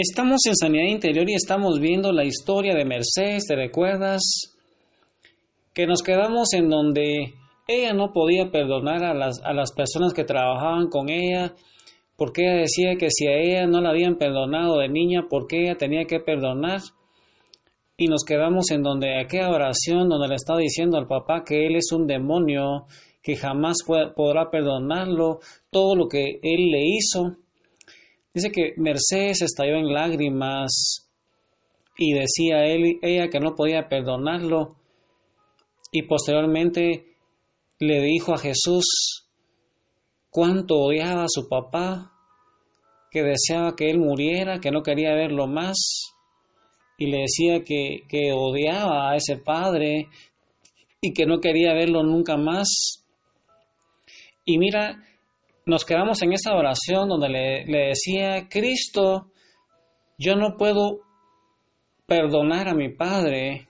Estamos en Sanidad Interior y estamos viendo la historia de Mercedes, ¿te recuerdas? Que nos quedamos en donde ella no podía perdonar a las, a las personas que trabajaban con ella, porque ella decía que si a ella no la habían perdonado de niña, ¿por qué ella tenía que perdonar? Y nos quedamos en donde aquella oración donde le está diciendo al papá que él es un demonio, que jamás podrá perdonarlo, todo lo que él le hizo. Dice que Mercedes estalló en lágrimas y decía él, ella que no podía perdonarlo. Y posteriormente le dijo a Jesús cuánto odiaba a su papá, que deseaba que él muriera, que no quería verlo más, y le decía que, que odiaba a ese padre y que no quería verlo nunca más. Y mira, nos quedamos en esa oración donde le, decía, Cristo, yo no puedo perdonar a mi padre,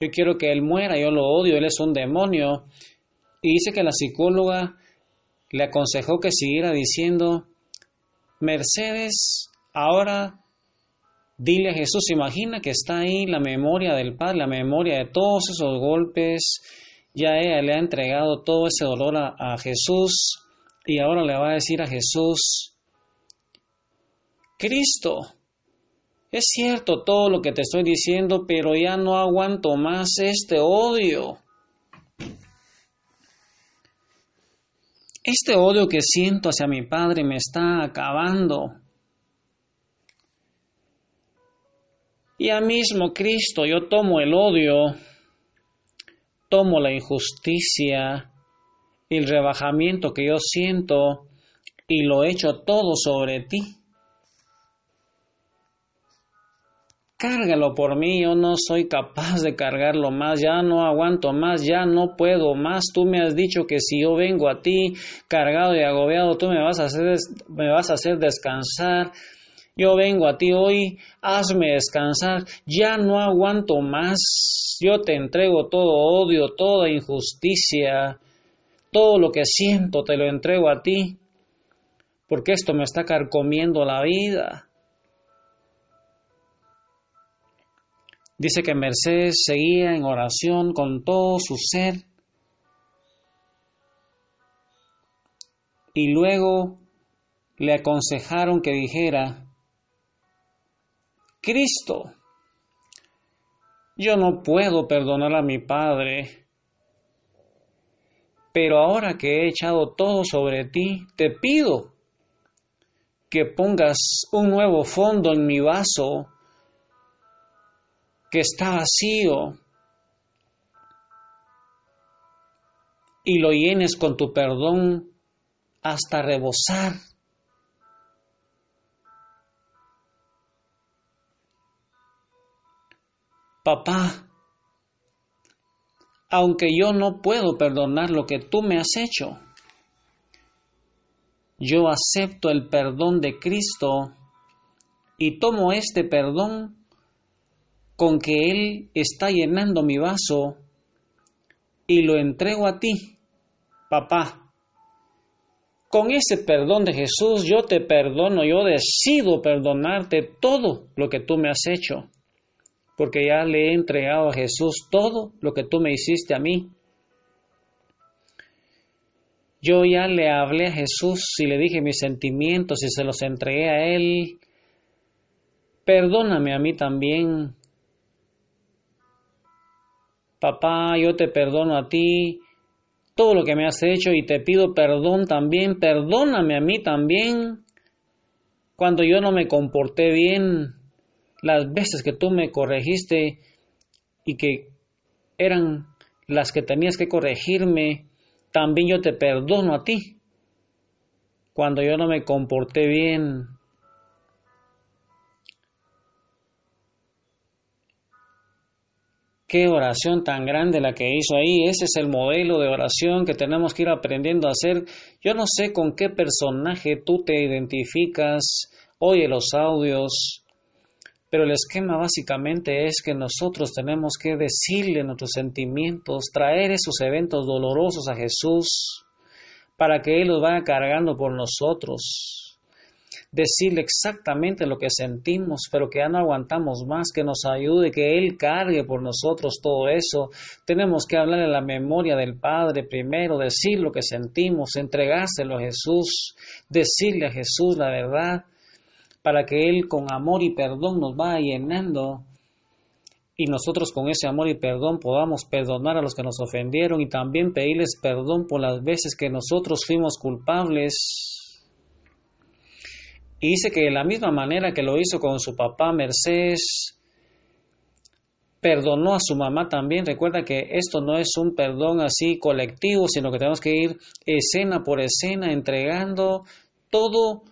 yo quiero que él muera, yo lo odio, él es un demonio, y dice que la psicóloga le aconsejó que siguiera diciendo, Mercedes, ahora dile a Jesús, imagina que está ahí la memoria del Padre, la memoria de todos esos golpes, ya ella le ha entregado todo ese dolor a Jesús y ahora le va a decir a Jesús, Cristo, es cierto todo lo que te estoy diciendo, pero ya no aguanto más este odio. Este odio que siento hacia mi padre me está acabando. Ya mismo Cristo, yo tomo el odio, tomo la injusticia, el rebajamiento que yo siento y lo echo todo sobre ti. Cárgalo por mí, yo no soy capaz de cargarlo más, ya no aguanto más, ya no puedo más. Tú me has dicho que si yo vengo a ti cargado y agobiado, tú me vas a hacer, me vas a hacer descansar. Yo vengo a ti hoy, hazme descansar, ya no aguanto más. Yo te entrego todo odio, toda injusticia, todo lo que siento te lo entrego a ti, porque esto me está carcomiendo la vida. Dice que Mercedes seguía en oración con todo su ser y luego le aconsejaron que dijera, Cristo, yo no puedo perdonar a mi Padre, pero ahora que he echado todo sobre ti, te pido que pongas un nuevo fondo en mi vaso que está vacío y lo llenes con tu perdón hasta rebosar. Papá, aunque yo no puedo perdonar lo que tú me has hecho, yo acepto el perdón de Cristo y tomo este perdón con que Él está llenando mi vaso y lo entrego a ti, papá. Con ese perdón de Jesús yo te perdono, yo decido perdonarte todo lo que tú me has hecho, porque ya le he entregado a Jesús todo lo que tú me hiciste a mí. Yo ya le hablé a Jesús y le dije mis sentimientos y se los entregué a Él. Perdóname a mí también Papá, yo te perdono a ti todo lo que me has hecho y te pido perdón también. Perdóname a mí también cuando yo no me comporté bien, las veces que tú me corregiste y que eran las que tenías que corregirme, también yo te perdono a ti. Cuando yo no me comporté bien, Qué oración tan grande la que hizo ahí. Ese es el modelo de oración que tenemos que ir aprendiendo a hacer. Yo no sé con qué personaje tú te identificas, oye los audios, pero el esquema básicamente es que nosotros tenemos que decirle nuestros sentimientos, traer esos eventos dolorosos a Jesús para que Él los vaya cargando por nosotros. decirle exactamente lo que sentimos, pero que ya no aguantamos más, que nos ayude, que Él cargue por nosotros todo eso. Tenemos que hablarle a la memoria del Padre primero, decir lo que sentimos, entregárselo a Jesús, decirle a Jesús la verdad, para que Él con amor y perdón nos vaya llenando y nosotros con ese amor y perdón podamos perdonar a los que nos ofendieron y también pedirles perdón por las veces que nosotros fuimos culpables y dice que de la misma manera que lo hizo con su papá Mercedes, perdonó a su mamá también. Recuerda que esto no es un perdón así colectivo, sino que tenemos que ir escena por escena entregando todo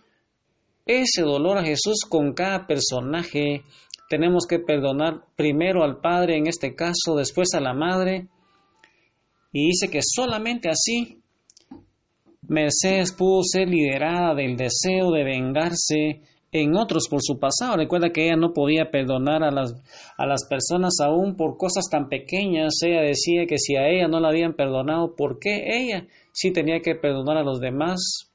ese dolor a Jesús con cada personaje. Tenemos que perdonar primero al Padre en este caso, después a la Madre. Y dice que solamente así Mercedes pudo ser liderada del deseo de vengarse en otros por su pasado. Recuerda que ella no podía perdonar a las, a las personas aún por cosas tan pequeñas. Ella decía que si a ella no la habían perdonado, ¿por qué ella sí tenía que perdonar a los demás?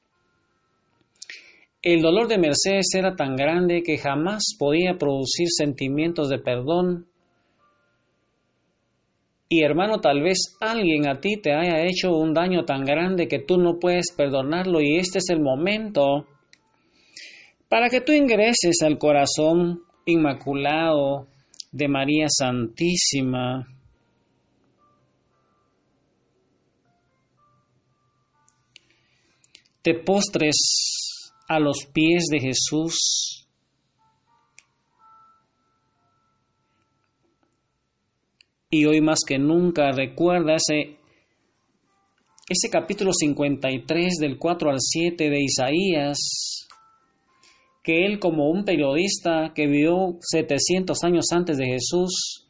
El dolor de Mercedes era tan grande que jamás podía producir sentimientos de perdón y hermano, tal vez alguien a ti te haya hecho un daño tan grande que tú no puedes perdonarlo y este es el momento para que tú ingreses al corazón inmaculado de María Santísima. Te postres a los pies de Jesús. Y hoy más que nunca recuerda ese, ese capítulo 53 del 4 al 7 de Isaías, que él como un periodista que vivió 700 años antes de Jesús,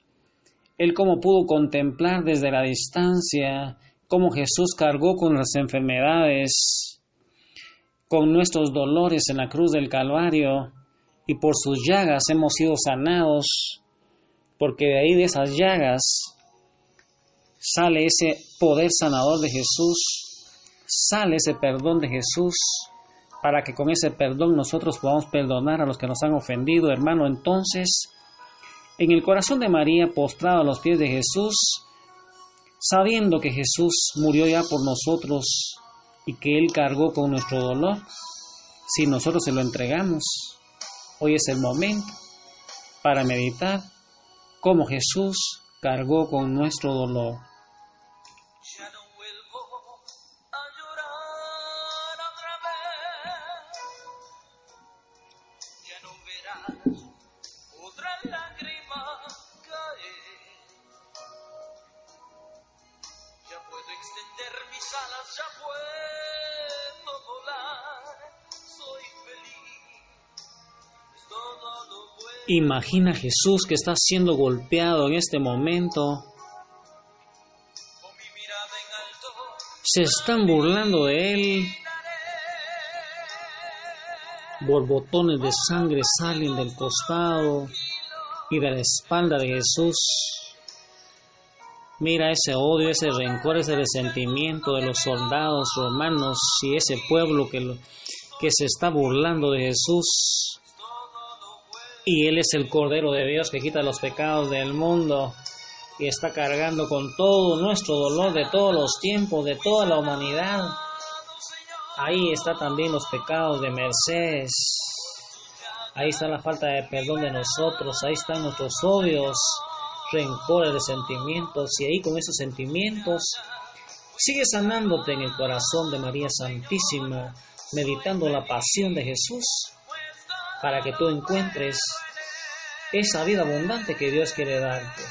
él como pudo contemplar desde la distancia cómo Jesús cargó con las enfermedades, con nuestros dolores en la cruz del Calvario, y por sus llagas hemos sido sanados porque de ahí de esas llagas sale ese poder sanador de Jesús, sale ese perdón de Jesús, para que con ese perdón nosotros podamos perdonar a los que nos han ofendido, hermano. Entonces, en el corazón de María, postrado a los pies de Jesús, sabiendo que Jesús murió ya por nosotros y que Él cargó con nuestro dolor, si nosotros se lo entregamos, hoy es el momento para meditar como Jesús cargó con nuestro dolor. Ya no verás otra lágrima puedo extender mis alas, ya puedo volar. Soy feliz. todo lo Imagina a Jesús que está siendo golpeado en este momento. Se están burlando de él. Borbotones de sangre salen del costado y de la espalda de Jesús. Mira ese odio, ese rencor, ese resentimiento de los soldados romanos y ese pueblo que, que se está burlando de Jesús y Él es el Cordero de Dios que quita los pecados del mundo y está cargando con todo nuestro dolor de todos los tiempos, de toda la humanidad. Ahí está también los pecados de Mercedes. Ahí está la falta de perdón de nosotros. Ahí están nuestros odios, rencores, sentimientos Y ahí con esos sentimientos sigue sanándote en el corazón de María Santísima, meditando la pasión de Jesús para que tú encuentres esa vida abundante que Dios quiere darte.